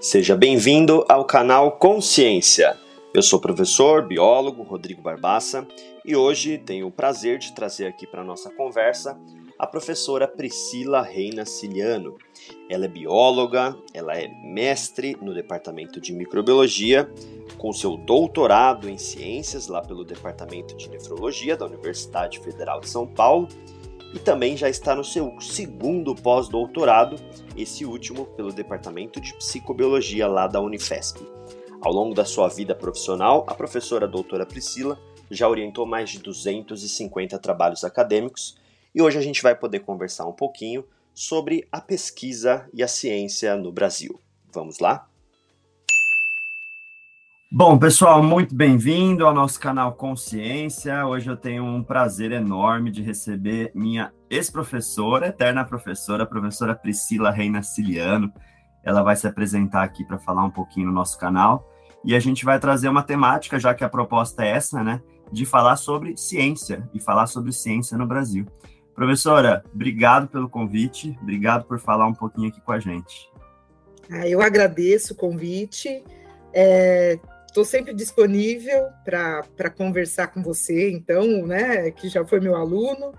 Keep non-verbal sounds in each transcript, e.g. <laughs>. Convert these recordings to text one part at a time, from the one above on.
Seja bem-vindo ao canal Consciência. Eu sou o professor, biólogo Rodrigo Barbassa e hoje tenho o prazer de trazer aqui para nossa conversa a professora Priscila Reina Ciliano. Ela é bióloga, ela é mestre no departamento de microbiologia, com seu doutorado em ciências lá pelo departamento de nefrologia da Universidade Federal de São Paulo e também já está no seu segundo pós-doutorado, esse último pelo departamento de psicobiologia lá da Unifesp. Ao longo da sua vida profissional, a professora doutora Priscila já orientou mais de 250 trabalhos acadêmicos e hoje a gente vai poder conversar um pouquinho sobre a pesquisa e a ciência no Brasil. Vamos lá? Bom, pessoal, muito bem-vindo ao nosso canal Consciência. Hoje eu tenho um prazer enorme de receber minha ex-professora, eterna professora, a professora Priscila Reina Ciliano. Ela vai se apresentar aqui para falar um pouquinho no nosso canal e a gente vai trazer uma temática, já que a proposta é essa, né, de falar sobre ciência e falar sobre ciência no Brasil. Professora, obrigado pelo convite, obrigado por falar um pouquinho aqui com a gente. Ah, eu agradeço o convite. Estou sempre disponível para conversar com você, então, né, que já foi meu aluno,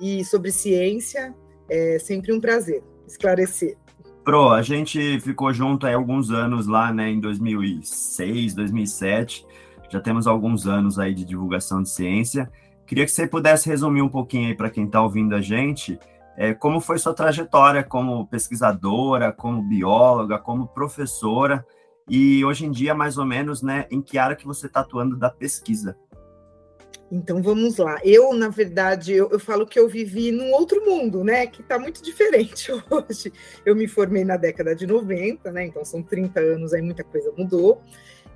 e sobre ciência, é sempre um prazer esclarecer. Pro, a gente ficou junto há alguns anos lá, né, em 2006, 2007, já temos alguns anos aí de divulgação de ciência, Queria que você pudesse resumir um pouquinho aí para quem está ouvindo a gente, é, como foi sua trajetória como pesquisadora, como bióloga, como professora, e hoje em dia, mais ou menos, né, em que área que você está atuando da pesquisa? Então vamos lá. Eu, na verdade, eu, eu, falo que eu vivi num outro mundo, né? Que está muito diferente <laughs> hoje. Eu me formei na década de 90, né? Então são 30 anos, aí muita coisa mudou.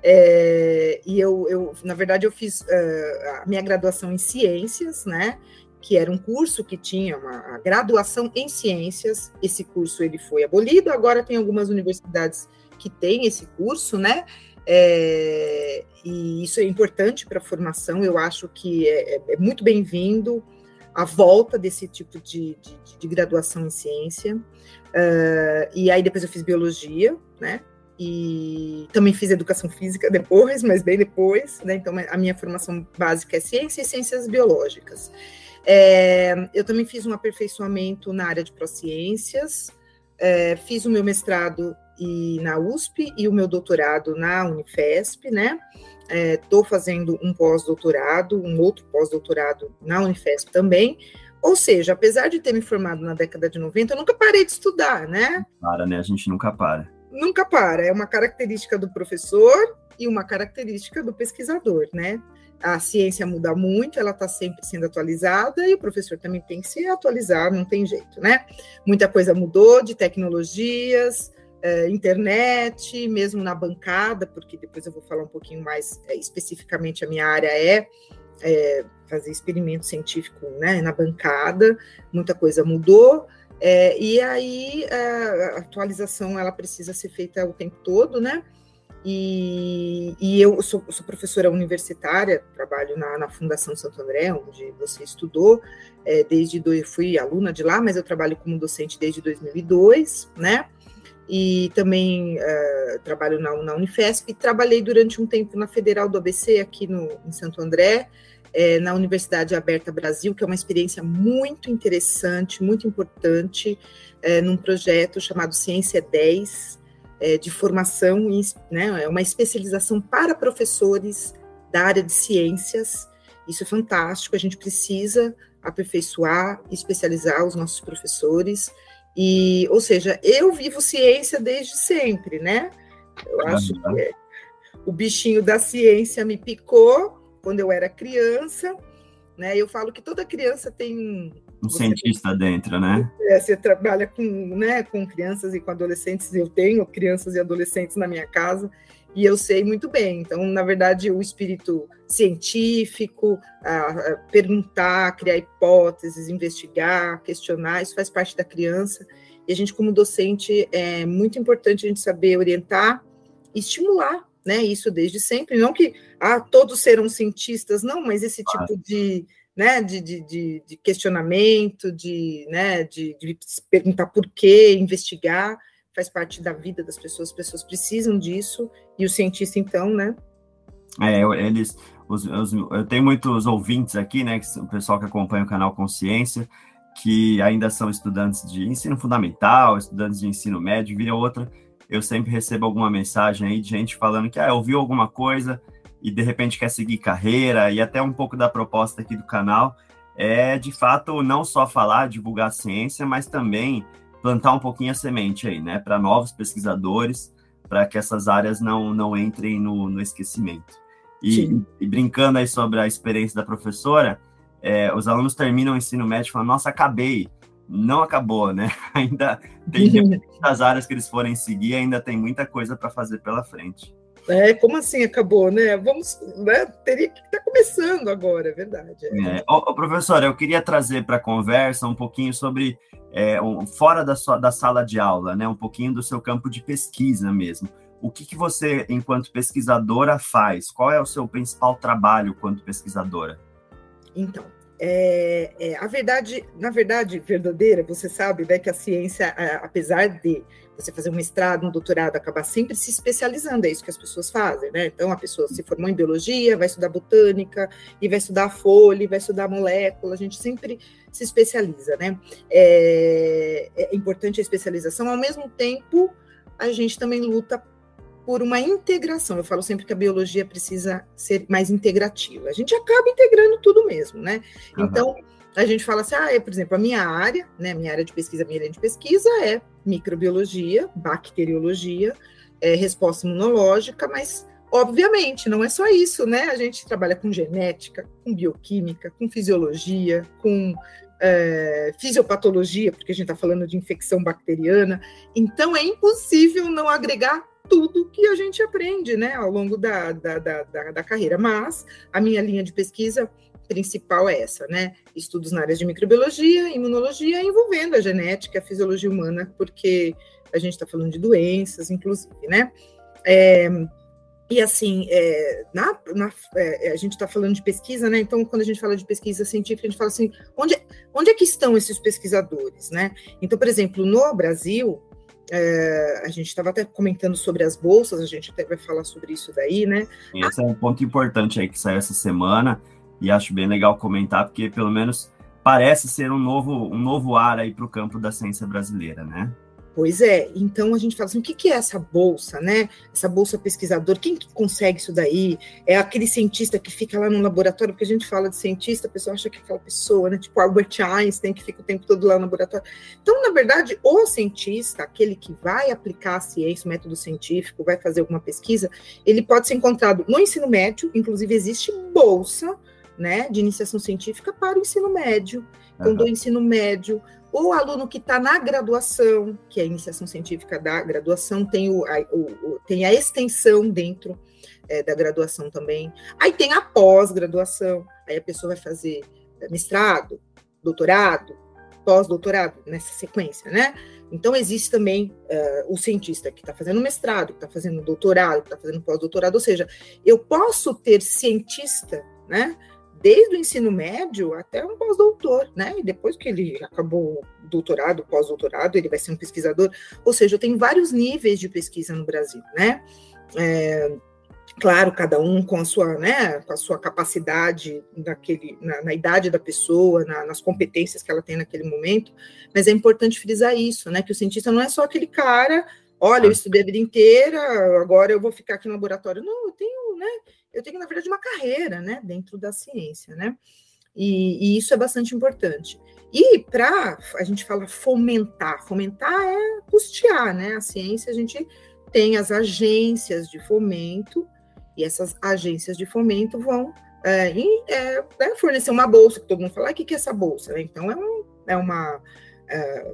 É, e eu, eu, na verdade, eu fiz uh, a minha graduação em ciências, né? Que era um curso que tinha uma graduação em ciências. Esse curso ele foi abolido. Agora tem algumas universidades que têm esse curso, né? É, e isso é importante para a formação. Eu acho que é, é, é muito bem-vindo a volta desse tipo de, de, de graduação em ciência. Uh, e aí depois eu fiz biologia, né? e também fiz educação física depois, <laughs> mas bem depois, né? Então, a minha formação básica é ciência e ciências biológicas. É, eu também fiz um aperfeiçoamento na área de pró-ciências, é, fiz o meu mestrado e na USP e o meu doutorado na Unifesp, né? Estou é, fazendo um pós-doutorado, um outro pós-doutorado na Unifesp também. Ou seja, apesar de ter me formado na década de 90, eu nunca parei de estudar, né? Para, né? A gente nunca para nunca para. É uma característica do professor e uma característica do pesquisador, né? A ciência muda muito, ela está sempre sendo atualizada e o professor também tem que se atualizar, não tem jeito, né? Muita coisa mudou de tecnologias, eh, internet, mesmo na bancada, porque depois eu vou falar um pouquinho mais eh, especificamente a minha área é, é fazer experimento científico né, na bancada, muita coisa mudou. E aí a atualização ela precisa ser feita o tempo todo, né? E, e eu sou, sou, professora universitária, trabalho na, na, Fundação Santo André, onde você estudou, é, desde do, fui aluna de lá, mas eu trabalho como docente desde 2002, né? E também uh, trabalho na, na Unifesp, trabalhei durante um tempo na Federal do ABC, aqui no, em Santo André, é, na Universidade Aberta Brasil, que é uma experiência muito interessante, muito importante, é, num projeto chamado Ciência 10, é, de formação, né, é uma especialização para professores da área de ciências. Isso é fantástico, a gente precisa aperfeiçoar, especializar os nossos professores. E, ou seja, eu vivo ciência desde sempre, né? Eu acho que é, o bichinho da ciência me picou quando eu era criança, né? Eu falo que toda criança tem um cientista dentro, né? É, você trabalha com, né, com crianças e com adolescentes. Eu tenho crianças e adolescentes na minha casa e eu sei muito bem. Então, na verdade, o espírito científico, a, a perguntar, criar hipóteses, investigar, questionar, isso faz parte da criança. E a gente, como docente, é muito importante a gente saber orientar e estimular né? Isso desde sempre. Não que ah, todos serão cientistas, não, mas esse tipo de, né, de, de, de questionamento, de, né, de, de perguntar por quê, investigar, faz parte da vida das pessoas, as pessoas precisam disso, e o cientista, então, né? É, eles, os, os, eu tenho muitos ouvintes aqui, né, o pessoal que acompanha o canal Consciência, que ainda são estudantes de ensino fundamental, estudantes de ensino médio, vira outra, eu sempre recebo alguma mensagem aí de gente falando que ah, ouviu alguma coisa e de repente quer seguir carreira, e até um pouco da proposta aqui do canal é de fato não só falar, divulgar a ciência, mas também plantar um pouquinho a semente aí, né, para novos pesquisadores, para que essas áreas não, não entrem no, no esquecimento. E, e, brincando aí sobre a experiência da professora, é, os alunos terminam o ensino médio falando, nossa, acabei. Não acabou, né? <laughs> Ainda tem <laughs> das áreas que eles forem seguir, ainda tem muita coisa para fazer pela frente. É, como assim acabou, né? Vamos, né? Teria que estar tá começando agora, é verdade. É. É. Ô, professor, eu queria trazer para a conversa um pouquinho sobre é, um, fora da, sua, da sala de aula, né? Um pouquinho do seu campo de pesquisa mesmo. O que, que você, enquanto pesquisadora, faz? Qual é o seu principal trabalho quanto pesquisadora? Então, é, é, a verdade, na verdade, verdadeira, você sabe, né, que a ciência, apesar de você fazer um mestrado, um doutorado, acabar sempre se especializando, é isso que as pessoas fazem, né? Então, a pessoa se formou em biologia, vai estudar botânica, e vai estudar folha, e vai estudar molécula, a gente sempre se especializa, né? É, é importante a especialização, ao mesmo tempo, a gente também luta por uma integração. Eu falo sempre que a biologia precisa ser mais integrativa. A gente acaba integrando tudo mesmo, né? Uhum. Então, a gente fala assim, ah, é, por exemplo, a minha área, né, minha área de pesquisa, minha área de pesquisa é microbiologia, bacteriologia, é, resposta imunológica, mas obviamente não é só isso, né? A gente trabalha com genética, com bioquímica, com fisiologia, com é, fisiopatologia, porque a gente está falando de infecção bacteriana. Então é impossível não agregar tudo que a gente aprende né, ao longo da, da, da, da, carreira. Mas a minha linha de pesquisa principal é essa, né? Estudos na área de microbiologia, imunologia, envolvendo a genética, a fisiologia humana, porque a gente está falando de doenças, inclusive, né? É, e assim, é, na, na, é, a gente está falando de pesquisa, né? Então, quando a gente fala de pesquisa científica, a gente fala assim, onde, onde é que estão esses pesquisadores, né? Então, por exemplo, no Brasil, é, a gente estava até comentando sobre as bolsas, a gente até vai falar sobre isso daí, né? Esse é um ponto importante aí que saiu essa semana, e acho bem legal comentar, porque pelo menos parece ser um novo, um novo ar aí para o campo da ciência brasileira, né? Pois é, então a gente fala assim, o que, que é essa bolsa, né? Essa bolsa pesquisador, quem que consegue isso daí? É aquele cientista que fica lá no laboratório, porque a gente fala de cientista, a pessoa acha que é aquela pessoa, né? Tipo Albert Einstein, que fica o tempo todo lá no laboratório. Então, na verdade, o cientista, aquele que vai aplicar a ciência, o método científico, vai fazer alguma pesquisa, ele pode ser encontrado no ensino médio, inclusive existe bolsa, né, de iniciação científica para o ensino médio. Então, uhum. do ensino médio, o aluno que está na graduação, que é a iniciação científica da graduação, tem, o, a, o, tem a extensão dentro é, da graduação também. Aí tem a pós-graduação, aí a pessoa vai fazer mestrado, doutorado, pós-doutorado, nessa sequência, né? Então, existe também uh, o cientista que está fazendo mestrado, que está fazendo doutorado, que está fazendo pós-doutorado, ou seja, eu posso ter cientista, né? Desde o ensino médio até um pós-doutor, né? E depois que ele acabou doutorado, pós-doutorado, ele vai ser um pesquisador. Ou seja, tenho vários níveis de pesquisa no Brasil, né? É, claro, cada um com a sua, né, com a sua capacidade naquele, na, na idade da pessoa, na, nas competências que ela tem naquele momento, mas é importante frisar isso, né, que o cientista não é só aquele cara, olha, eu estudei a vida inteira, agora eu vou ficar aqui no laboratório. Não, eu tenho, né, eu tenho, na verdade, uma carreira né, dentro da ciência, né? E, e isso é bastante importante. E para a gente fala fomentar, fomentar é custear, né? A ciência a gente tem as agências de fomento, e essas agências de fomento vão é, e, é, né, fornecer uma bolsa, que todo mundo fala, ah, o que, que é essa bolsa? Então, é, um, é uma,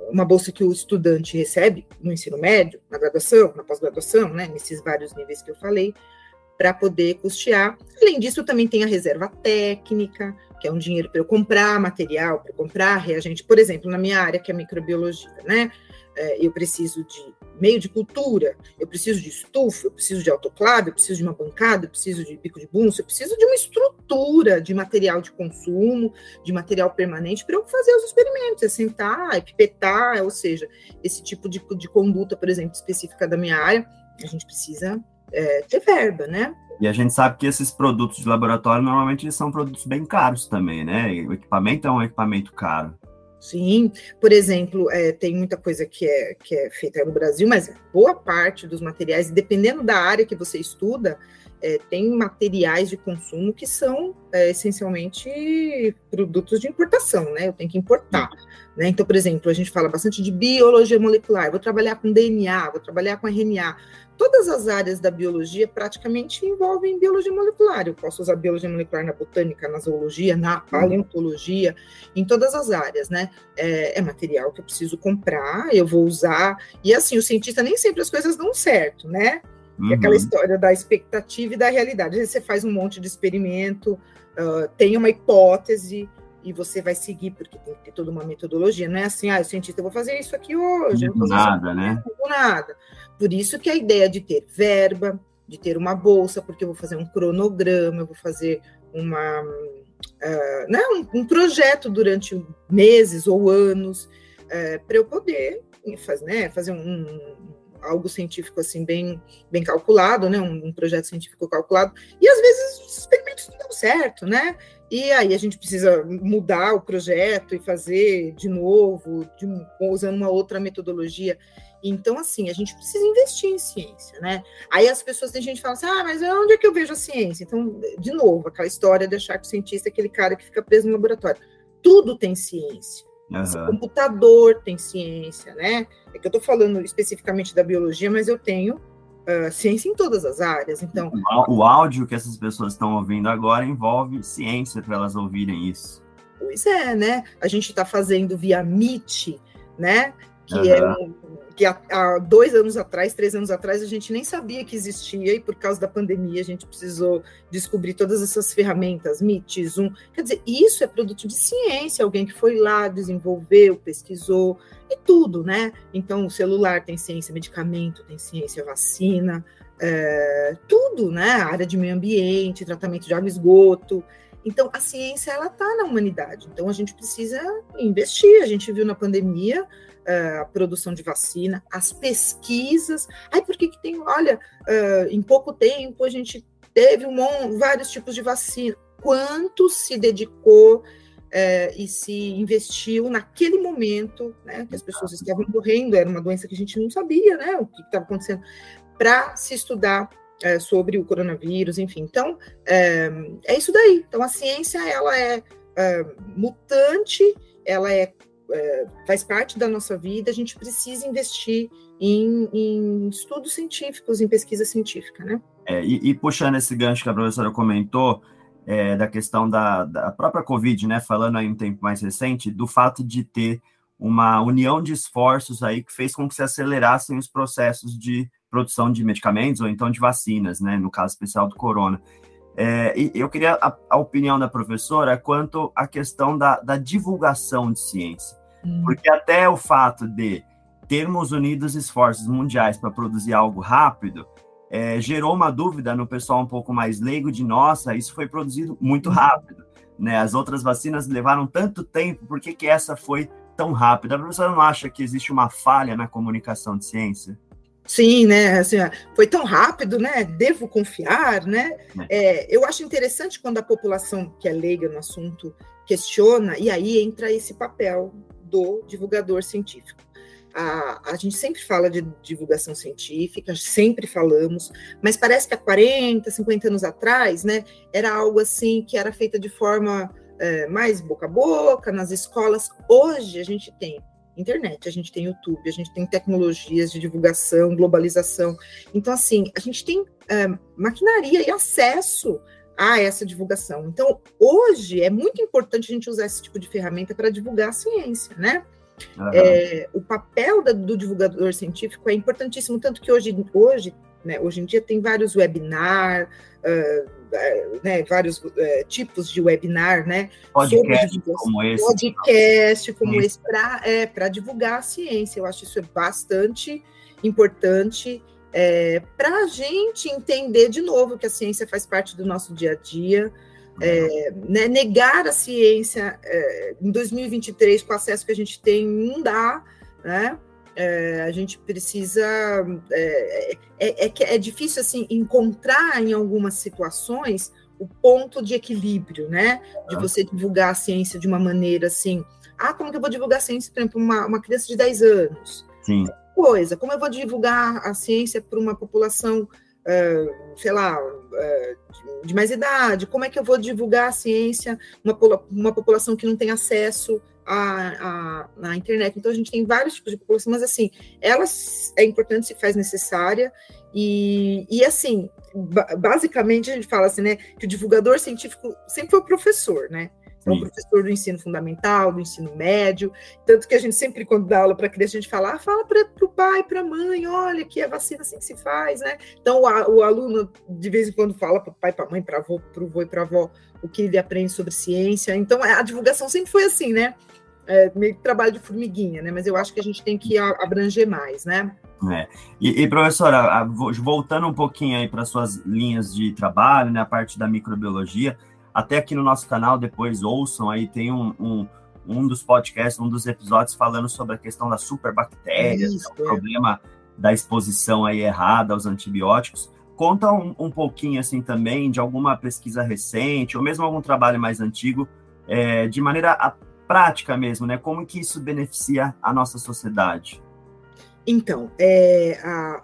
uma bolsa que o estudante recebe no ensino médio, na graduação, na pós-graduação, né, nesses vários níveis que eu falei, para poder custear. Além disso, também tem a reserva técnica, que é um dinheiro para eu comprar material, para comprar reagente. Por exemplo, na minha área, que é microbiologia, né? É, eu preciso de meio de cultura, eu preciso de estufa, eu preciso de autoclave, eu preciso de uma bancada, eu preciso de pico de bunso, eu preciso de uma estrutura de material de consumo, de material permanente para eu fazer os experimentos, é sentar, é pipetar, ou seja, esse tipo de, de conduta, por exemplo, específica da minha área, a gente precisa é, ter verba, né? E a gente sabe que esses produtos de laboratório normalmente são produtos bem caros também, né? o equipamento é um equipamento caro. Sim, por exemplo, é, tem muita coisa que é, que é feita no Brasil, mas boa parte dos materiais, dependendo da área que você estuda, é, tem materiais de consumo que são é, essencialmente produtos de importação, né? Eu tenho que importar. Né? Então, por exemplo, a gente fala bastante de biologia molecular, vou trabalhar com DNA, vou trabalhar com RNA. Todas as áreas da biologia praticamente envolvem biologia molecular. Eu posso usar biologia molecular na botânica, na zoologia, na paleontologia, em todas as áreas, né? É, é material que eu preciso comprar, eu vou usar. E assim, o cientista nem sempre as coisas dão certo, né? Uhum. aquela história da expectativa e da realidade. Às vezes você faz um monte de experimento, uh, tem uma hipótese, e você vai seguir, porque tem que ter toda uma metodologia. Não é assim, ah, o cientista, eu vou fazer isso aqui hoje. Não nada, né? Não nada. Por isso que a ideia de ter verba, de ter uma bolsa, porque eu vou fazer um cronograma, eu vou fazer uma, uh, né, um, um, projeto durante meses ou anos, uh, para eu poder fazer, né, fazer um, algo científico assim bem bem calculado, né, um, um, projeto científico calculado. E às vezes os experimentos não dão certo, né? E aí a gente precisa mudar o projeto e fazer de novo, de, usando uma outra metodologia. Então, assim, a gente precisa investir em ciência, né? Aí as pessoas, tem gente que fala assim, ah, mas onde é que eu vejo a ciência? Então, de novo, aquela história de achar que o cientista é aquele cara que fica preso no laboratório. Tudo tem ciência. Uhum. computador tem ciência, né? É que eu estou falando especificamente da biologia, mas eu tenho uh, ciência em todas as áreas. Então, o áudio que essas pessoas estão ouvindo agora envolve ciência para elas ouvirem isso. Pois é, né? A gente está fazendo via Meet, né? Que uhum. é um, que há, há, dois anos atrás, três anos atrás, a gente nem sabia que existia e por causa da pandemia a gente precisou descobrir todas essas ferramentas, Meet, Zoom. Quer dizer, isso é produto de ciência, alguém que foi lá, desenvolveu, pesquisou, e tudo, né? Então, o celular tem ciência, medicamento tem ciência, vacina, é, tudo, né? A área de meio ambiente, tratamento de água e esgoto. Então, a ciência, ela está na humanidade. Então, a gente precisa investir. A gente viu na pandemia é, a produção de vacina, as pesquisas. Ai, por que, que tem, olha, uh, em pouco tempo a gente teve um, vários tipos de vacina. Quanto se dedicou é, e se investiu naquele momento, né, que as pessoas estavam morrendo, era uma doença que a gente não sabia, né, o que estava acontecendo, para se estudar é, sobre o coronavírus, enfim. Então, é, é, isso daí. Então, a ciência, ela é, é mutante, ela é, é, faz parte da nossa vida, a gente precisa investir em, em estudos científicos, em pesquisa científica, né? É, e, e puxando esse gancho que a professora comentou, é, da questão da, da, própria Covid, né, falando aí um tempo mais recente, do fato de ter uma união de esforços aí que fez com que se acelerassem os processos de produção de medicamentos ou então de vacinas, né, no caso especial do corona. É, eu queria a, a, opinião da professora quanto à questão da, da divulgação de ciência, hum. porque até o fato de termos unidos esforços mundiais para produzir algo rápido, é, gerou uma dúvida no pessoal um pouco mais leigo de nossa, isso foi produzido muito rápido, né? As outras vacinas levaram tanto tempo, por que, que essa foi tão rápida? A professora não acha que existe uma falha na comunicação de ciência? Sim, né? Assim, foi tão rápido, né? Devo confiar, né? É. É, eu acho interessante quando a população que é leiga no assunto questiona, e aí entra esse papel do divulgador científico. A, a gente sempre fala de divulgação científica, sempre falamos, mas parece que há 40, 50 anos atrás, né, era algo assim que era feita de forma é, mais boca a boca, nas escolas. Hoje a gente tem internet, a gente tem YouTube, a gente tem tecnologias de divulgação, globalização. Então, assim, a gente tem é, maquinaria e acesso a essa divulgação. Então, hoje é muito importante a gente usar esse tipo de ferramenta para divulgar a ciência, né? Uhum. É, o papel da, do divulgador científico é importantíssimo, tanto que hoje, hoje, né, hoje em dia tem vários webinars, uh, né, vários é, tipos de webinar, né? Podcast como esse. Podcast como Sim. esse, para é, divulgar a ciência. Eu acho isso bastante importante é, para a gente entender de novo que a ciência faz parte do nosso dia a dia. É, né, negar a ciência é, em 2023 com o acesso que a gente tem não dá, né? É, a gente precisa é, é, é, é, difícil assim encontrar em algumas situações o ponto de equilíbrio, né? De você divulgar a ciência de uma maneira assim, ah, como que eu vou divulgar a ciência, por exemplo, uma, uma criança de 10 anos? Sim. Coisa, como eu vou divulgar a ciência para uma população, uh, sei lá, uh, de mais idade? Como é que eu vou divulgar a ciência uma, uma população que não tem acesso a, a, na internet. Então, a gente tem vários tipos de população, mas, assim, elas é importante, se faz necessária, e, e assim, basicamente, a gente fala assim, né, que o divulgador científico sempre foi o professor, né? É um professor do ensino fundamental, do ensino médio, tanto que a gente sempre, quando dá aula para criança, a gente fala, ah, fala para o pai, para a mãe, olha que a vacina assim que se faz, né? Então, o, o aluno, de vez em quando, fala para o pai, para a mãe, para o avô e para a avó, o que ele aprende sobre ciência. Então, a divulgação sempre foi assim, né? É, meio que trabalho de formiguinha, né? Mas eu acho que a gente tem que abranger mais, né? É. E, e, professora, voltando um pouquinho aí para suas linhas de trabalho, né, a parte da microbiologia, até aqui no nosso canal, depois ouçam aí, tem um, um, um dos podcasts, um dos episódios falando sobre a questão das superbactérias, Isso, né, o problema da exposição aí errada aos antibióticos. Conta um, um, pouquinho assim também de alguma pesquisa recente, ou mesmo algum trabalho mais antigo, é, de maneira prática mesmo, né? Como que isso beneficia a nossa sociedade? Então, é, a,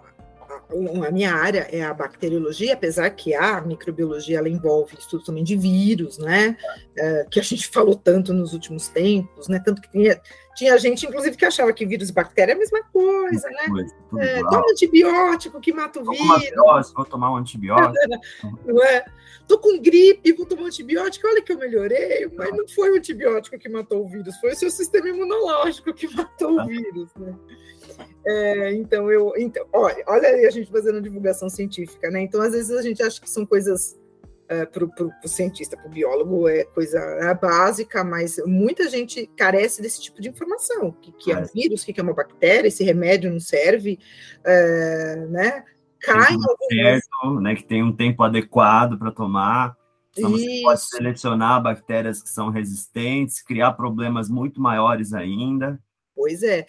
a minha área é a bacteriologia, apesar que a microbiologia ela envolve estudo também de vírus, né? É, que a gente <laughs> falou tanto nos últimos tempos, né? Tanto que tinha, tinha gente, inclusive, que achava que vírus e bactéria é a mesma coisa, né? Coisa, é, toma antibiótico que mata o vírus. Vou tomar um antibiótico. <laughs> não é? Tô com gripe, vou tomar um antibiótico, olha que eu melhorei, mas não foi o antibiótico que matou o vírus, foi o seu sistema imunológico que <laughs> matou o vírus, né? É, então, eu. Então, olha, olha aí a gente fazendo divulgação científica, né? Então, às vezes, a gente acha que são coisas é, para o cientista, para o biólogo, é coisa é básica, mas muita gente carece desse tipo de informação. O que, que é um vírus, o que, que é uma bactéria, esse remédio não serve, é, né? Cai certo, né? Que tem um tempo adequado para tomar. Então, você pode selecionar bactérias que são resistentes, criar problemas muito maiores ainda. Pois é.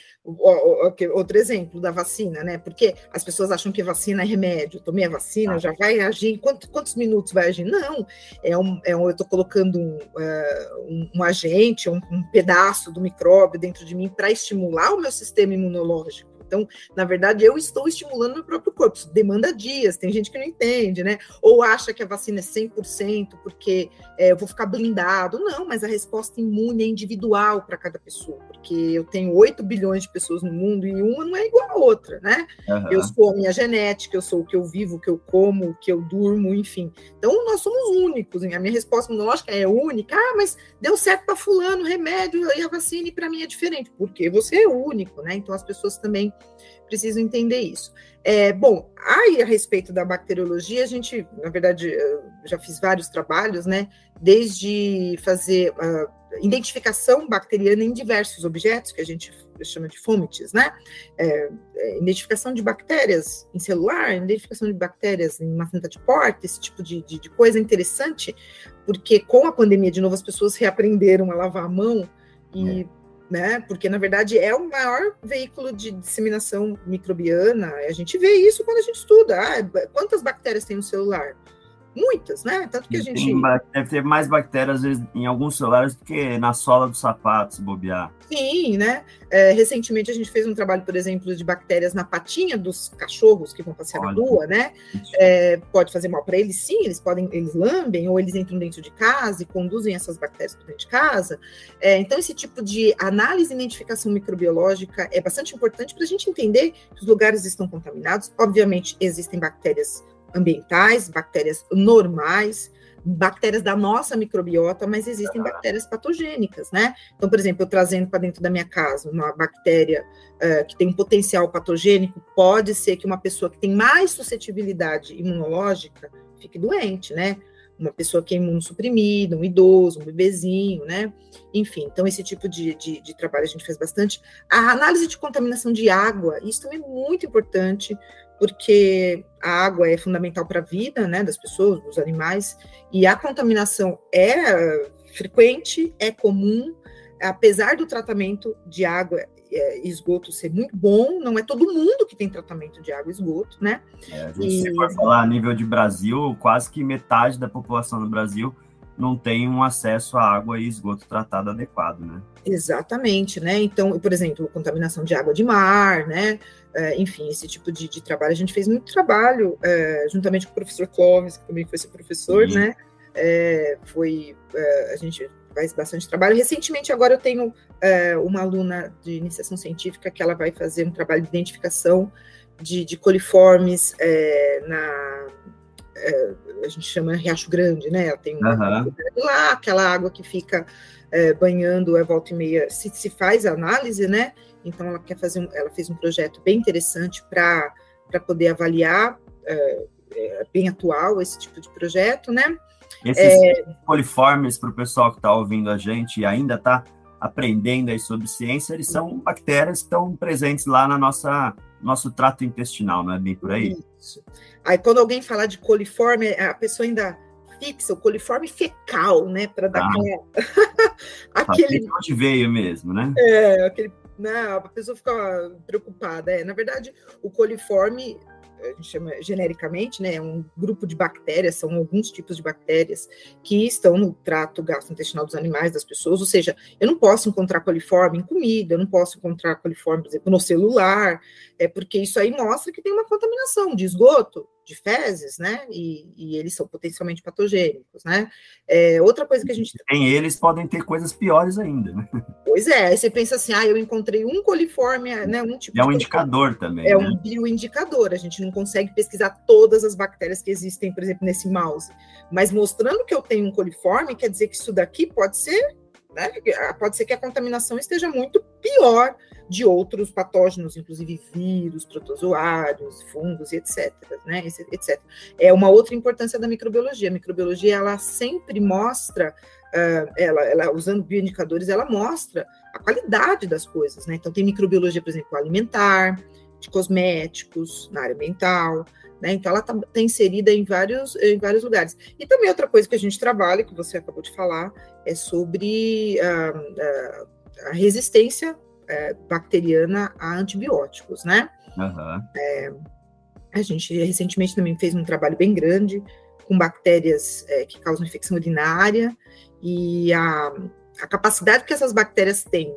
Outro exemplo da vacina, né? Porque as pessoas acham que vacina é remédio. Tomei a vacina, ah. já vai agir. Quantos, quantos minutos vai agir? Não. É um, é um eu estou colocando um, uh, um, um, agente, um, um pedaço do micróbio dentro de mim para estimular o meu sistema imunológico. Então, na verdade, eu estou estimulando meu próprio corpo. Isso demanda dias, tem gente que não entende, né? Ou acha que a vacina é 100% porque é, eu vou ficar blindado. Não, mas a resposta imune é individual para cada pessoa, porque eu tenho 8 bilhões de pessoas no mundo e uma não é igual a outra, né? Uhum. Eu sou a minha genética, eu sou o que eu vivo, o que eu como, o que eu durmo, enfim. Então, nós somos únicos. A minha resposta imunológica é única. Ah, mas deu certo para fulano, o remédio e a vacina, e para mim é diferente. Porque você é único, né? Então, as pessoas também preciso entender isso. É, bom, aí a respeito da bacteriologia, a gente, na verdade, já fiz vários trabalhos, né? Desde fazer uh, identificação bacteriana em diversos objetos, que a gente chama de fomites, né? É, é, identificação de bactérias em celular, identificação de bactérias em macenta de porta, esse tipo de, de, de coisa interessante, porque com a pandemia, de novo, as pessoas reaprenderam a lavar a mão e é né? Porque na verdade é o maior veículo de disseminação microbiana. A gente vê isso quando a gente estuda. Ah, quantas bactérias tem no celular? Muitas, né? Tanto que a gente. Tem, deve ter mais bactérias, às vezes, em alguns celulares do que na sola do sapato, se bobear. Sim, né? É, recentemente a gente fez um trabalho, por exemplo, de bactérias na patinha dos cachorros que vão passear Olha. na rua, né? É, pode fazer mal para eles, sim, eles podem, eles lambem, ou eles entram dentro de casa e conduzem essas bactérias para dentro de casa. É, então, esse tipo de análise e identificação microbiológica é bastante importante para a gente entender que os lugares estão contaminados. Obviamente, existem bactérias ambientais, bactérias normais, bactérias da nossa microbiota, mas existem bactérias patogênicas, né? Então, por exemplo, eu trazendo para dentro da minha casa uma bactéria uh, que tem um potencial patogênico, pode ser que uma pessoa que tem mais suscetibilidade imunológica fique doente, né? uma pessoa que é imunossuprimida, um idoso, um bebezinho, né? Enfim, então esse tipo de, de, de, trabalho a gente faz bastante. A análise de contaminação de água, isso também é muito importante, porque a água é fundamental para a vida, né, das pessoas, dos animais, e a contaminação é frequente, é comum, apesar do tratamento de água é, esgoto ser muito bom, não é todo mundo que tem tratamento de água e esgoto, né? É, e... Se for falar a nível de Brasil, quase que metade da população do Brasil não tem um acesso à água e esgoto tratado adequado, né? Exatamente, né? Então, por exemplo, contaminação de água de mar, né? É, enfim, esse tipo de, de, trabalho. A gente fez muito trabalho, é, juntamente com o professor Clóvis, que também foi seu professor, Sim. né? É, foi, é, a gente faz bastante trabalho. Recentemente, agora eu tenho é, uma aluna de iniciação científica que ela vai fazer um trabalho de identificação de, de coliformes é, na é, a gente chama Riacho Grande, né? Ela tem uma, uhum. lá aquela água que fica é, banhando a volta e meia, se, se faz a análise, né? Então ela quer fazer um, ela fez um projeto bem interessante para poder avaliar é, é, bem atual esse tipo de projeto, né? Esses é... coliformes, para o pessoal que está ouvindo a gente e ainda está aprendendo aí sobre ciência, eles são bactérias que estão presentes lá na nossa nosso trato intestinal, não é bem por aí? Isso. Aí quando alguém fala de coliforme, a pessoa ainda fixa o coliforme fecal, né, para dar ah. <laughs> aquele onde veio mesmo, né? É, aquele né, a pessoa fica preocupada. É, na verdade, o coliforme a gente chama genericamente, né, é um grupo de bactérias, são alguns tipos de bactérias que estão no trato gastrointestinal dos animais, das pessoas, ou seja, eu não posso encontrar coliforme em comida, eu não posso encontrar coliforme, por exemplo, no celular, é porque isso aí mostra que tem uma contaminação de esgoto, de fezes, né? E, e, eles são potencialmente patogênicos, né? É, outra coisa que a gente. Tem eles podem ter coisas piores ainda, né? Pois é, aí você pensa assim, ah, eu encontrei um coliforme, né? Um tipo. É um indicador também. É né? um bioindicador. A gente não consegue pesquisar todas as bactérias que existem, por exemplo, nesse mouse. Mas mostrando que eu tenho um coliforme, quer dizer que isso daqui pode ser né? Pode ser que a contaminação esteja muito pior de outros patógenos, inclusive vírus, protozoários, fungos e etc, né, etc. É uma outra importância da microbiologia. A microbiologia, ela sempre mostra, uh, ela, ela, usando bioindicadores, ela mostra a qualidade das coisas, né? Então, tem microbiologia, por exemplo, alimentar, de cosméticos, na área ambiental, né? Então, ela está tá inserida em vários, em vários lugares. E também outra coisa que a gente trabalha, que você acabou de falar, é sobre uh, uh, a resistência é, bacteriana a antibióticos, né? Uhum. É, a gente recentemente também fez um trabalho bem grande com bactérias é, que causam infecção urinária e a, a capacidade que essas bactérias têm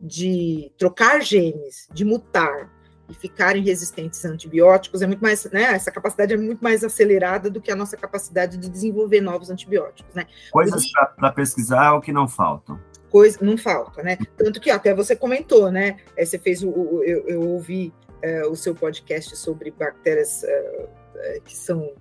de trocar genes, de mutar e ficarem resistentes a antibióticos é muito mais, né? Essa capacidade é muito mais acelerada do que a nossa capacidade de desenvolver novos antibióticos, né? Coisas para pesquisar é o que não faltam coisa não falta, né? Tanto que até você comentou, né? É, você fez o, o eu, eu, ouvi é, o seu podcast sobre bactérias é, é que são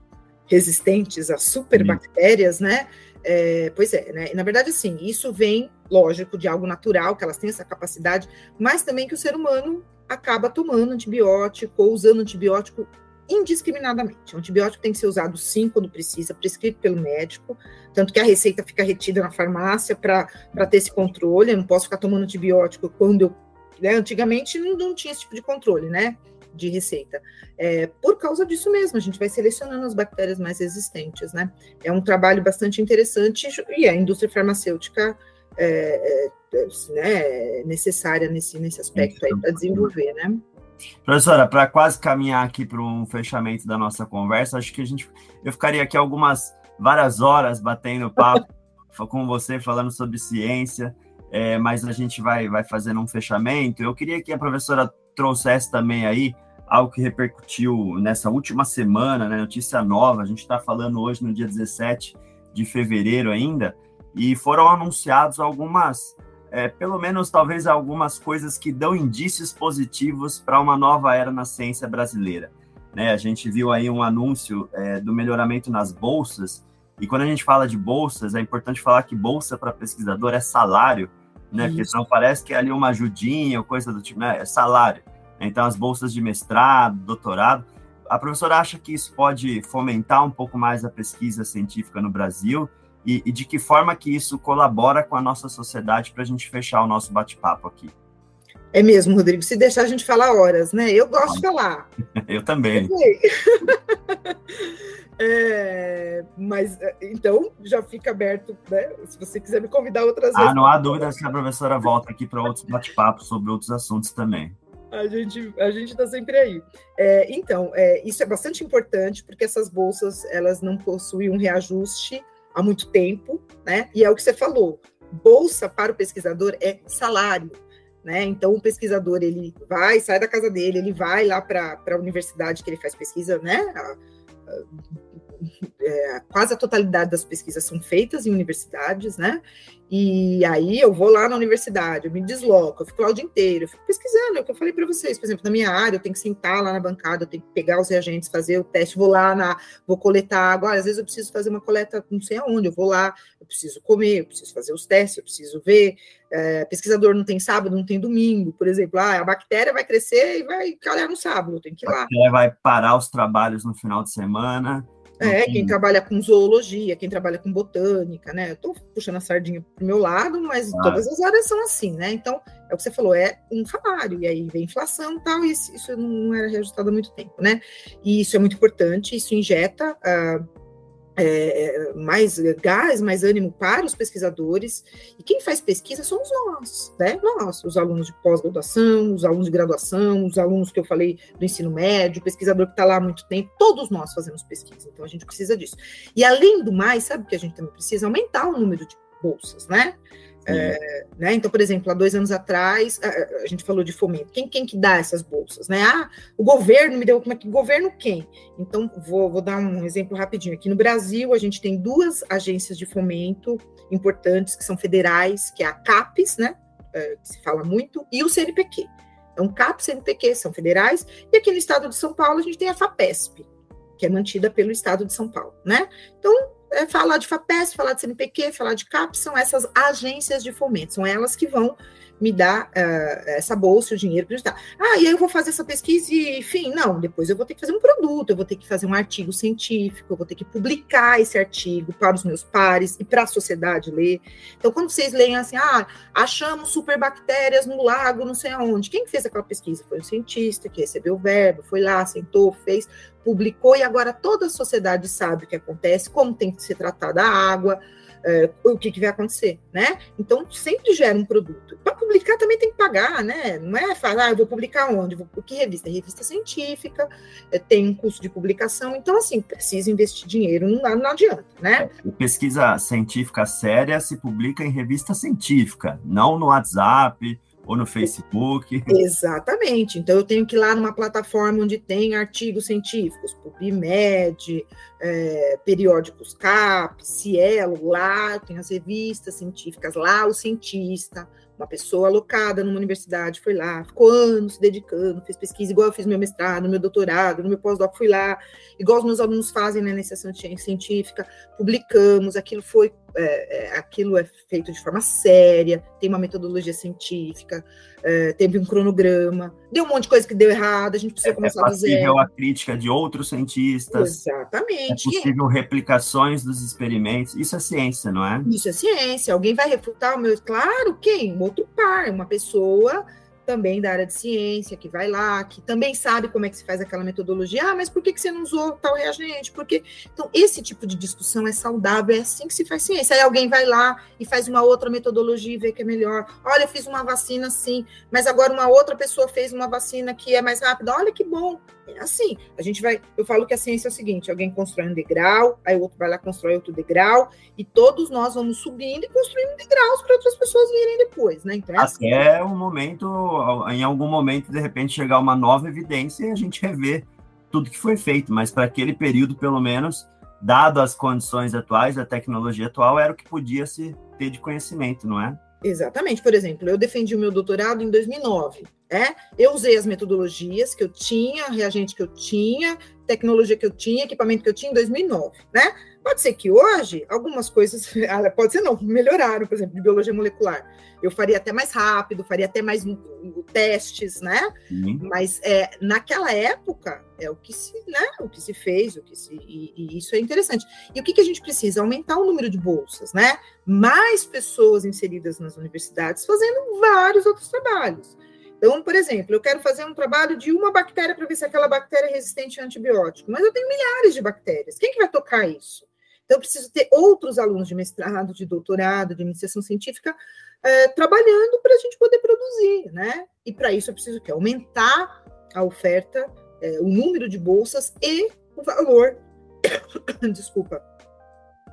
resistentes a superbactérias, né? É, pois é, né? Na verdade, sim, isso vem, lógico, de algo natural, que elas têm essa capacidade, mas também que o ser humano acaba tomando antibiótico ou usando antibiótico indiscriminadamente. O antibiótico tem que ser usado sim quando precisa, prescrito pelo médico, tanto que a receita fica retida na farmácia para ter esse controle. Eu não posso ficar tomando antibiótico quando eu. Né, antigamente não, não, tinha esse tipo de controle, né? De receita. É, por causa disso mesmo, a gente vai selecionando as bactérias mais resistentes, né? É um trabalho bastante interessante e a indústria farmacêutica é, é, né, necessária nesse, nesse aspecto aí para desenvolver, né? Professora, para quase caminhar aqui para um fechamento da nossa conversa, acho que a gente, eu ficaria aqui algumas várias horas batendo papo <laughs> com você, falando sobre ciência, é, mas a gente vai, vai fazendo um fechamento. Eu queria que a professora trouxesse também aí algo que repercutiu nessa última semana, né, notícia nova. A gente está falando hoje no dia 17 de fevereiro ainda, e foram anunciados algumas é, pelo menos talvez algumas coisas que dão indícios positivos para uma nova era na ciência brasileira. Né? A gente viu aí um anúncio é, do melhoramento nas bolsas, e quando a gente fala de bolsas, é importante falar que bolsa para pesquisador é salário, né? Isso. Porque senão parece que é ali uma ajudinha ou coisa do tipo, né? É salário. Então, as bolsas de mestrado, doutorado, a professora acha que isso pode fomentar um pouco mais a pesquisa científica no Brasil? E, e de que forma que isso colabora com a nossa sociedade para a gente fechar o nosso bate-papo aqui? É mesmo, Rodrigo. Se deixar a gente falar horas, né? Eu gosto de falar. <laughs> Eu também. <laughs> É, mas então já fica aberto, né? Se você quiser me convidar outras ah, vezes. Ah, não há dúvida que a professora volta aqui para outros bate-papos sobre outros assuntos também. A gente a gente está sempre aí. É, então, é, isso é bastante importante porque essas bolsas elas não possuem um reajuste há muito tempo, né? E é o que você falou. Bolsa para o pesquisador é salário. Né? Então, o pesquisador ele vai, sai da casa dele, ele vai lá para a universidade que ele faz pesquisa, né? É, quase a totalidade das pesquisas são feitas em universidades, né? E aí eu vou lá na universidade, eu me desloco, eu fico lá o dia inteiro, eu fico pesquisando, é o que eu falei para vocês, por exemplo, na minha área, eu tenho que sentar lá na bancada, eu tenho que pegar os reagentes, fazer o teste, vou lá na, vou coletar água, às vezes eu preciso fazer uma coleta não sei aonde, eu vou lá, eu preciso comer, eu preciso fazer os testes, eu preciso ver, é, pesquisador não tem sábado, não tem domingo, por exemplo, ah, a bactéria vai crescer e vai calhar no sábado, eu tenho que ir lá. Vai parar os trabalhos no final de semana, é, quem trabalha com zoologia, quem trabalha com botânica, né? Eu estou puxando a sardinha para o meu lado, mas ah. todas as áreas são assim, né? Então, é o que você falou, é um salário, e aí vem inflação e tal, e isso não era reajustado há muito tempo, né? E isso é muito importante, isso injeta uh, é, mais gás, mais ânimo para os pesquisadores. E quem faz pesquisa somos nós, né? Nós, os alunos de pós-graduação, os alunos de graduação, os alunos que eu falei do ensino médio, o pesquisador que está lá há muito tempo, todos nós fazemos pesquisa, então a gente precisa disso. E além do mais, sabe que a gente também precisa aumentar o número de bolsas, né? É, né? Então, por exemplo, há dois anos atrás, a, a, gente falou de fomento. Quem, quem que dá essas bolsas? Né? Ah, o governo me deu. Como é que governo quem? Então, vou, vou dar um exemplo rapidinho. Aqui no Brasil, a gente tem duas agências de fomento importantes que são federais, que é a CAPES, né? É, que se fala muito, e o CNPq. Então, CAPES e CNPq são federais, e aqui no estado de São Paulo a gente tem a FAPESP, que é mantida pelo estado de São Paulo, né? Então, é, falar de FAPES, falar de CNPq, falar de CAP, são essas agências de fomento, são elas que vão me dar uh, essa bolsa, o dinheiro para ajudar. Ah, e aí eu vou fazer essa pesquisa e, enfim, não, depois eu vou ter que fazer um produto, eu vou ter que fazer um artigo científico, eu vou ter que publicar esse artigo para os meus pares e para a sociedade ler. Então, quando vocês leem assim, ah, achamos superbactérias no lago, não sei aonde, quem fez aquela pesquisa? Foi um cientista que recebeu o verbo, foi lá, sentou, fez, publicou e agora toda a sociedade sabe o que acontece, como tem que ser tratada a água, é, o que, que, vai acontecer, né? Então, sempre gera um produto. Para publicar também tem que pagar, né? Não é falar, ah, eu vou publicar onde? Vou, que revista? Revista científica, é, tem um custo de publicação, então, assim, precisa investir dinheiro, não, não adianta, né? É, pesquisa científica séria se publica em revista científica, não no WhatsApp, ou no Facebook. Exatamente. Então eu tenho que ir lá numa plataforma onde tem artigos científicos, PubMed, é, periódicos CAP, Cielo, lá tem as revistas científicas, lá o cientista, uma pessoa alocada numa universidade foi lá, ficou anos se dedicando, fez pesquisa, igual eu fiz meu mestrado, meu doutorado, no meu pós-doc fui lá, igual os meus alunos fazem na iniciação científica, publicamos, aquilo foi, é, é, aquilo é feito de forma séria, tem uma metodologia científica, é, teve um cronograma, deu um monte de coisa que deu errado, a gente precisa é, começar a dizer. É possível a crítica de outros cientistas. Exatamente. É possível replicações dos experimentos. Isso é ciência, não é? Isso é ciência. Alguém vai refutar o meu. Claro, quem? Um outro par, uma pessoa também da área de ciência, que vai lá, que também sabe como é que se faz aquela metodologia. Ah, mas por que, que você não usou tal reagente? Porque então esse tipo de discussão é saudável, é assim que se faz ciência. Aí alguém vai lá e faz uma outra metodologia e vê que é melhor. Olha, eu fiz uma vacina assim, mas agora uma outra pessoa fez uma vacina que é mais rápida. Olha que bom. Assim, a gente vai. Eu falo que a ciência é o seguinte: alguém constrói um degrau, aí o outro vai lá constrói outro degrau, e todos nós vamos subindo e construindo degraus para outras pessoas virem depois, né? Então é assim. Até um momento em algum momento, de repente, chegar uma nova evidência e a gente rever tudo que foi feito, mas para aquele período, pelo menos, dado as condições atuais, a tecnologia atual, era o que podia se ter de conhecimento, não é? Exatamente. Por exemplo, eu defendi o meu doutorado em 2009. É? Eu usei as metodologias que eu tinha, reagente que eu tinha, tecnologia que eu tinha, equipamento que eu tinha em 2009, né? Pode ser que hoje algumas coisas, <laughs> ah, pode ser não, melhoraram, por exemplo, de biologia molecular. Eu faria até mais rápido, faria até mais testes, né? Uhum. Mas é, naquela época é o que se, né? O que se fez, o que se e, e isso é interessante. E o que, que a gente precisa? Aumentar o número de bolsas, né? Mais pessoas inseridas nas universidades fazendo vários outros trabalhos. Então, por exemplo, eu quero fazer um trabalho de uma bactéria para ver se aquela bactéria é resistente a antibiótico, mas eu tenho milhares de bactérias. Quem que vai tocar isso? Então, eu preciso ter outros alunos de mestrado, de doutorado, de iniciação científica é, trabalhando para a gente poder produzir, né? E para isso eu preciso que aumentar a oferta, é, o número de bolsas e o valor, <coughs> desculpa,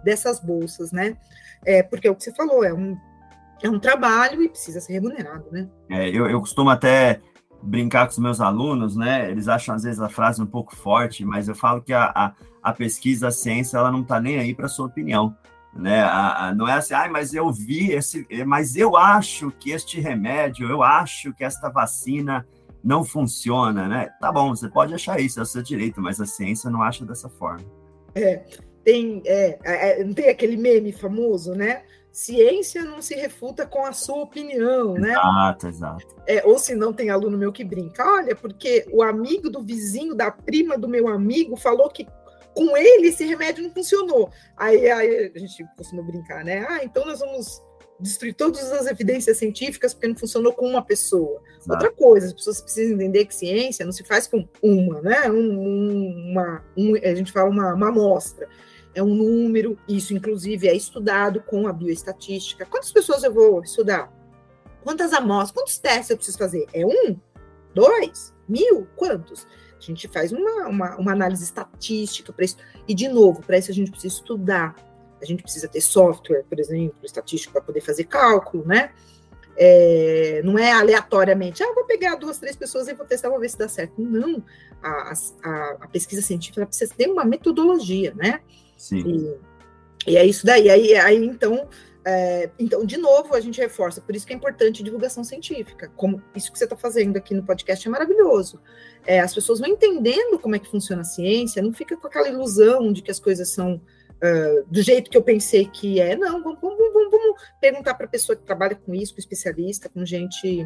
dessas bolsas, né? É, porque é o que você falou, é um é um trabalho e precisa ser remunerado, né? É, eu, eu costumo até brincar com os meus alunos, né? Eles acham às vezes a frase um pouco forte, mas eu falo que a, a, a pesquisa, a ciência, ela não está nem aí para sua opinião, né? A, a, não é assim, ah, mas eu vi esse, mas eu acho que este remédio, eu acho que esta vacina não funciona, né? Tá bom, você pode achar isso, é o seu direito, mas a ciência não acha dessa forma. É, tem, é, é, tem aquele meme famoso, né? ciência não se refuta com a sua opinião, né? Exato, exato. É, ou se não tem aluno meu que brinca, olha, porque o amigo do vizinho, da prima do meu amigo, falou que com ele esse remédio não funcionou. Aí, aí a gente costuma brincar, né? Ah, então nós vamos destruir todas as evidências científicas porque não funcionou com uma pessoa. Exato. Outra coisa, as pessoas precisam entender que ciência não se faz com uma, né? Um, uma, um, a gente fala uma, uma amostra é um número, isso inclusive é estudado com a bioestatística. Quantas pessoas eu vou estudar? Quantas amostras? Quantos testes eu preciso fazer? É um? Dois? Mil? Quantos? A gente faz uma, uma, uma análise estatística para isso. E, de novo, para isso a gente precisa estudar. A gente precisa ter software, por exemplo, estatístico para poder fazer cálculo, né? É, não é aleatoriamente, ah, vou pegar duas, três pessoas e vou testar, vou ver se dá certo. Não. A, a, a pesquisa científica precisa ter uma metodologia, né? Sim. E, e é isso daí. Aí, aí então, é, então, de novo, a gente reforça. Por isso que é importante divulgação científica. Como isso que você está fazendo aqui no podcast é maravilhoso. É, as pessoas vão entendendo como é que funciona a ciência, não fica com aquela ilusão de que as coisas são uh, do jeito que eu pensei que é. Não, vamos, vamos, vamos, vamos perguntar para a pessoa que trabalha com isso, com especialista, com gente,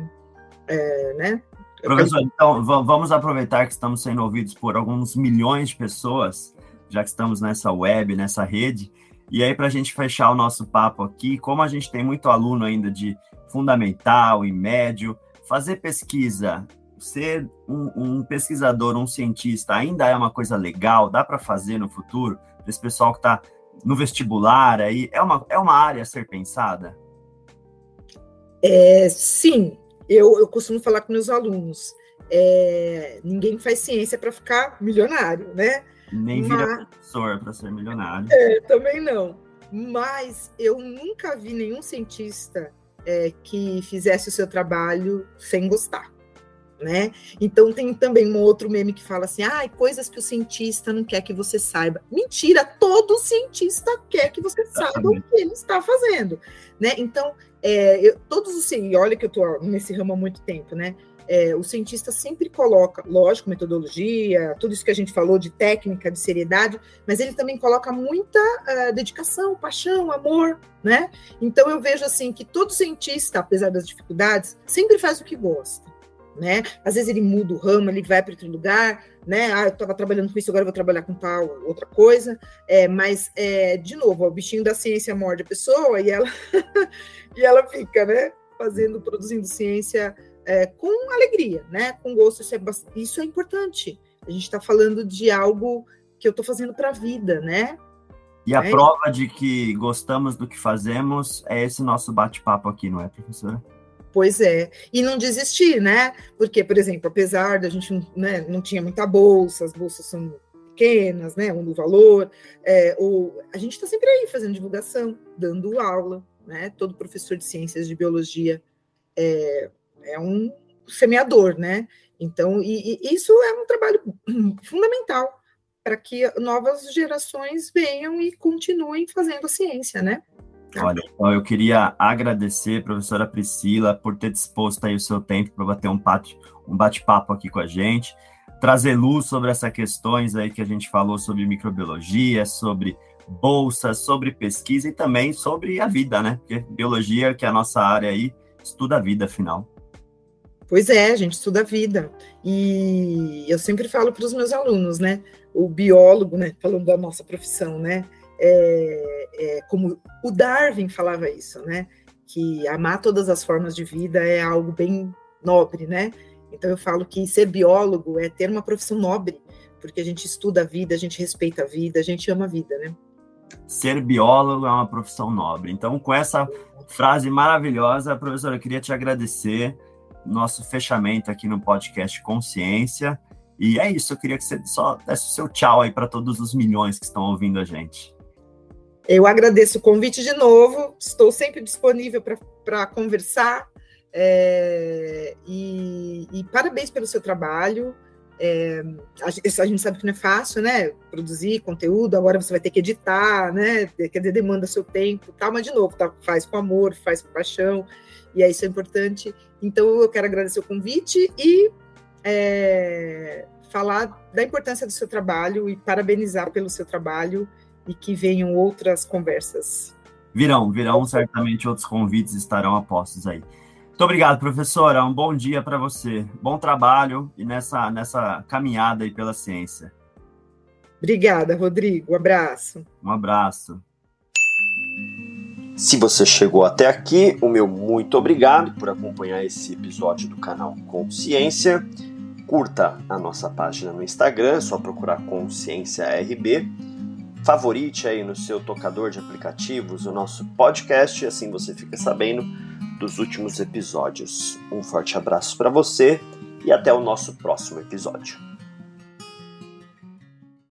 é, né? Professor, então vamos aproveitar que estamos sendo ouvidos por alguns milhões de pessoas já que estamos nessa web, nessa rede. E aí, para a gente fechar o nosso papo aqui, como a gente tem muito aluno ainda de fundamental e médio, fazer pesquisa, ser um, um pesquisador, um cientista, ainda é uma coisa legal, dá para fazer no futuro, para esse pessoal que está no vestibular aí, é uma, é uma área a ser pensada? É, sim, eu, eu costumo falar com meus alunos, é, ninguém faz ciência para ficar milionário, né? Nem vira Mas... professor para ser milionário. É, também não. Mas eu nunca vi nenhum cientista é, que fizesse o seu trabalho sem gostar. Né? Então tem também um outro meme que fala assim: ah, coisas que o cientista não quer que você saiba. Mentira, todo cientista quer que você saiba o que ele está fazendo, né? Então, é, eu, todos os e olha que eu estou nesse ramo há muito tempo, né? É, o cientista sempre coloca, lógico, metodologia, tudo isso que a gente falou de técnica, de seriedade, mas ele também coloca muita uh, dedicação, paixão, amor, né? Então eu vejo assim que todo cientista, apesar das dificuldades, sempre faz o que gosta. Né? Às vezes ele muda o ramo, ele vai para outro lugar, né? Ah, eu estava trabalhando com isso, agora vou trabalhar com tal outra coisa. É, mas, é, de novo, o bichinho da ciência morde a pessoa e ela, <laughs> e ela fica, né? Fazendo, produzindo ciência é, com alegria, né? Com gosto, isso é, isso é importante. A gente está falando de algo que eu estou fazendo para a vida, né? E a é. prova de que gostamos do que fazemos é esse nosso bate-papo aqui, não é, professora? Pois é. E não desistir, né? Porque, por exemplo, apesar da gente né, não tinha muita bolsa, as bolsas são pequenas, né? Um do valor, é, ou, a gente está sempre aí fazendo divulgação, dando aula, né? Todo professor de ciências de biologia é, é um semeador, né? Então, e, e isso é um trabalho <clears throat> fundamental para que novas gerações venham e continuem fazendo a ciência, né? Olha, então eu queria agradecer, professora Priscila, por ter disposto aí o seu tempo para bater um, bate, um bate-papo aqui com a gente, trazer luz sobre essas questões aí que a gente falou sobre microbiologia, sobre bolsas, sobre pesquisa e também sobre a vida, né? Porque biologia, que é a nossa área aí, estuda a vida, afinal. Pois é, a gente estuda a vida. E eu sempre falo para os meus alunos, né? O biólogo, né? Falando da nossa profissão, né? É, é, como o Darwin falava isso, né? Que amar todas as formas de vida é algo bem nobre, né? Então eu falo que ser biólogo é ter uma profissão nobre, porque a gente estuda a vida, a gente respeita a vida, a gente ama a vida, né? Ser biólogo é uma profissão nobre. Então, com essa frase maravilhosa, professora, eu queria te agradecer nosso fechamento aqui no podcast Consciência. E é isso, eu queria que você só desse o seu tchau aí para todos os milhões que estão ouvindo a gente. Eu agradeço o convite de novo, estou sempre disponível para conversar. É, e, e, parabéns pelo seu trabalho. É, a, a, gente sabe que não é fácil, né? Produzir conteúdo, agora você vai ter que editar, né? Quer dizer, demanda seu tempo, tal, mas de novo, tá, faz com amor, faz com paixão, e é isso é importante. Então, eu quero agradecer o convite e é, falar da importância do seu trabalho e parabenizar pelo seu trabalho e que venham outras conversas. Virão, virão certamente outros convites estarão apostos aí. Muito obrigado, professora. Um bom dia para você. Bom trabalho e nessa, nessa caminhada aí pela ciência. Obrigada, Rodrigo. Um abraço. Um abraço. Se você chegou até aqui, o meu muito obrigado por acompanhar esse episódio do canal Consciência. Curta a nossa página no Instagram, é só procurar Consciência RB. Favorite aí no seu tocador de aplicativos o nosso podcast, assim você fica sabendo dos últimos episódios. Um forte abraço para você e até o nosso próximo episódio.